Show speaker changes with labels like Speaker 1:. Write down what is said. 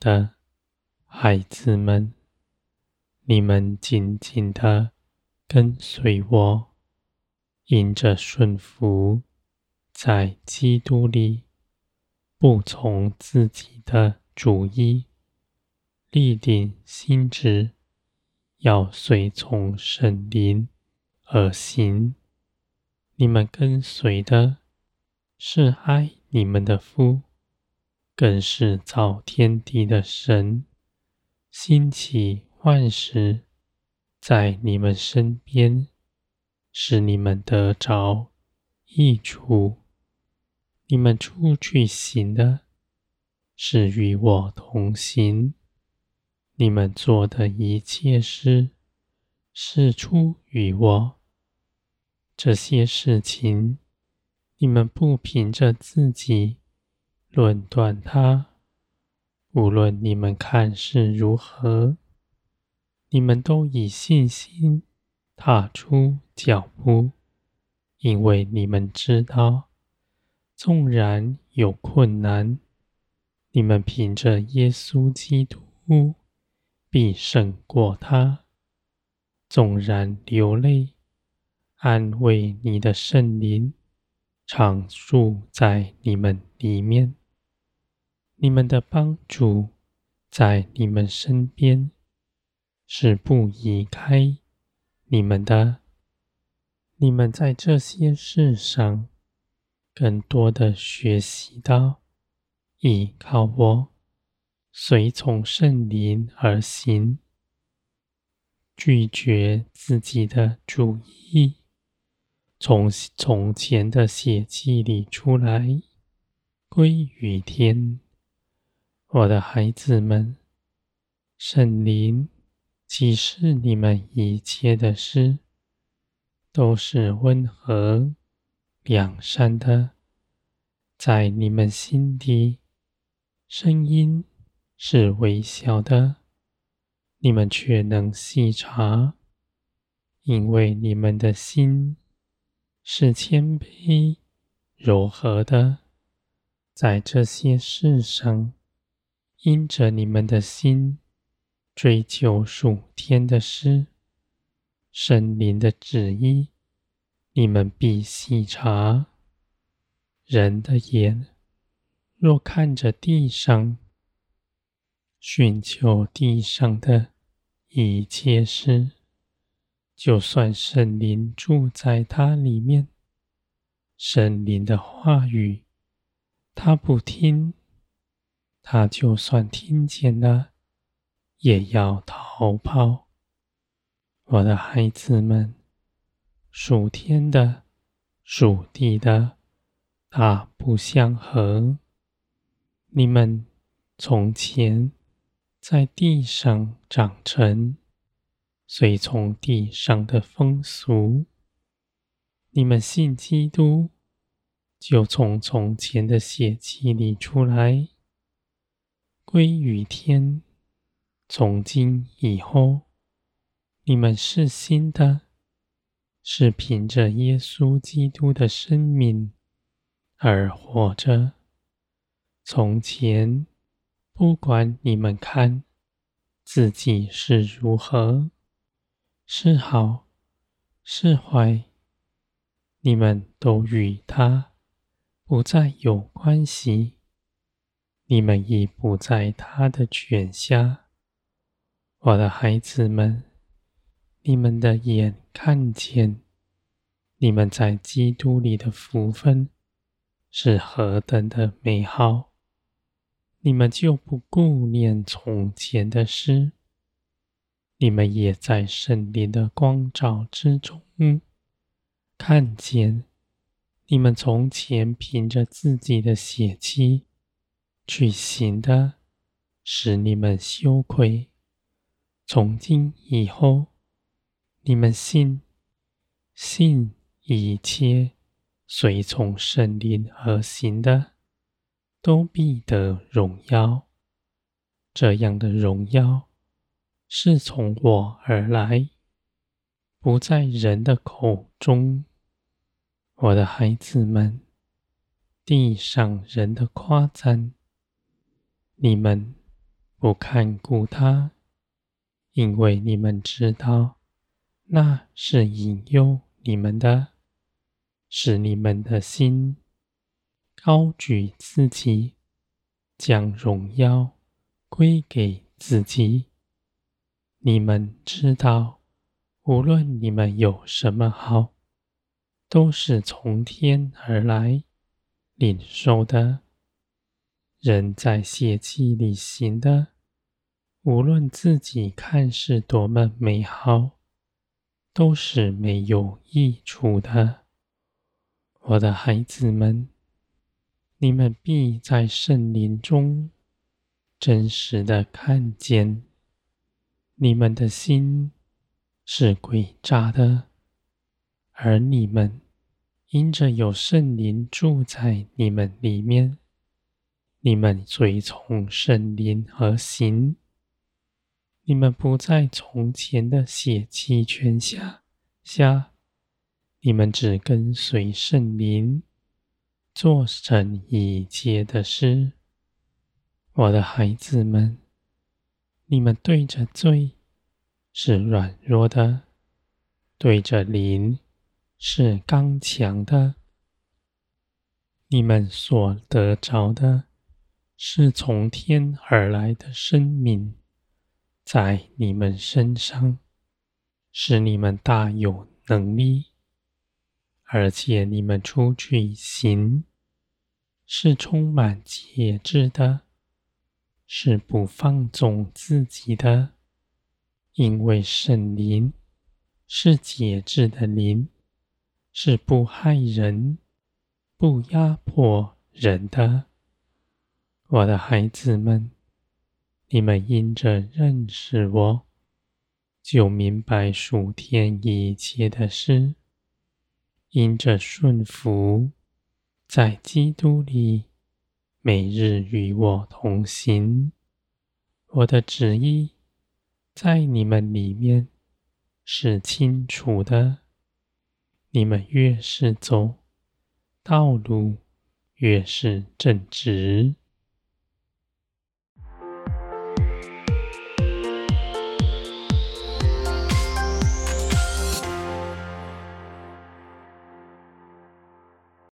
Speaker 1: 的孩子们，你们紧紧地跟随我，迎着顺服，在基督里，不从自己的主意，立定心志，要随从圣灵而行。你们跟随的是爱你们的父，更是造天地的神，兴起万事在你们身边，使你们得着益处。你们出去行的，是与我同行。你们做的一切事，是出于我。这些事情，你们不凭着自己论断它，无论你们看是如何，你们都以信心踏出脚步，因为你们知道，纵然有困难，你们凭着耶稣基督必胜过他；纵然流泪。安慰你的圣灵常住在你们里面，你们的帮助在你们身边，是不移开你们的。你们在这些事上更多的学习到依靠我，随从圣灵而行，拒绝自己的主意。从从前的血气里出来，归于天。我的孩子们，圣灵启示你们一切的事，都是温和、良善的。在你们心底，声音是微小的，你们却能细察，因为你们的心。是谦卑、柔和的，在这些事上，因着你们的心追求属天的诗，圣灵的旨意，你们必细察。人的眼若看着地上，寻求地上的一切事。就算圣灵住在他里面，圣灵的话语他不听，他就算听见了，也要逃跑。我的孩子们，属天的、属地的，大不相合。你们从前在地上长成。随从地上的风俗，你们信基督，就从从前的血气里出来，归于天。从今以后，你们是新的，是凭着耶稣基督的生命而活着。从前，不管你们看自己是如何。是好是坏，你们都与他不再有关系，你们已不在他的权下。我的孩子们，你们的眼看见你们在基督里的福分是何等的美好，你们就不顾念从前的事。你们也在圣灵的光照之中，看见你们从前凭着自己的血气去行的，使你们羞愧。从今以后，你们信，信一切随从圣灵而行的，都必得荣耀。这样的荣耀。是从我而来，不在人的口中。我的孩子们，地上人的夸赞，你们不看顾他，因为你们知道，那是引诱你们的，使你们的心高举自己，将荣耀归给自己。你们知道，无论你们有什么好，都是从天而来，领受的。人在血气里行的，无论自己看是多么美好，都是没有益处的。我的孩子们，你们必在圣灵中真实的看见，你们的心是诡诈的，而你们因着有圣灵住在你们里面。你们随从圣灵而行，你们不在从前的血气权下下，你们只跟随圣灵，做成一切的事。我的孩子们，你们对着罪是软弱的，对着灵是刚强的。你们所得着的。是从天而来的生命，在你们身上，使你们大有能力，而且你们出去行，是充满节制的，是不放纵自己的，因为圣灵是节制的灵，是不害人、不压迫人的。我的孩子们，你们因着认识我，就明白属天一切的事；因着顺服，在基督里每日与我同行。我的旨意在你们里面是清楚的。你们越是走道路，越是正直。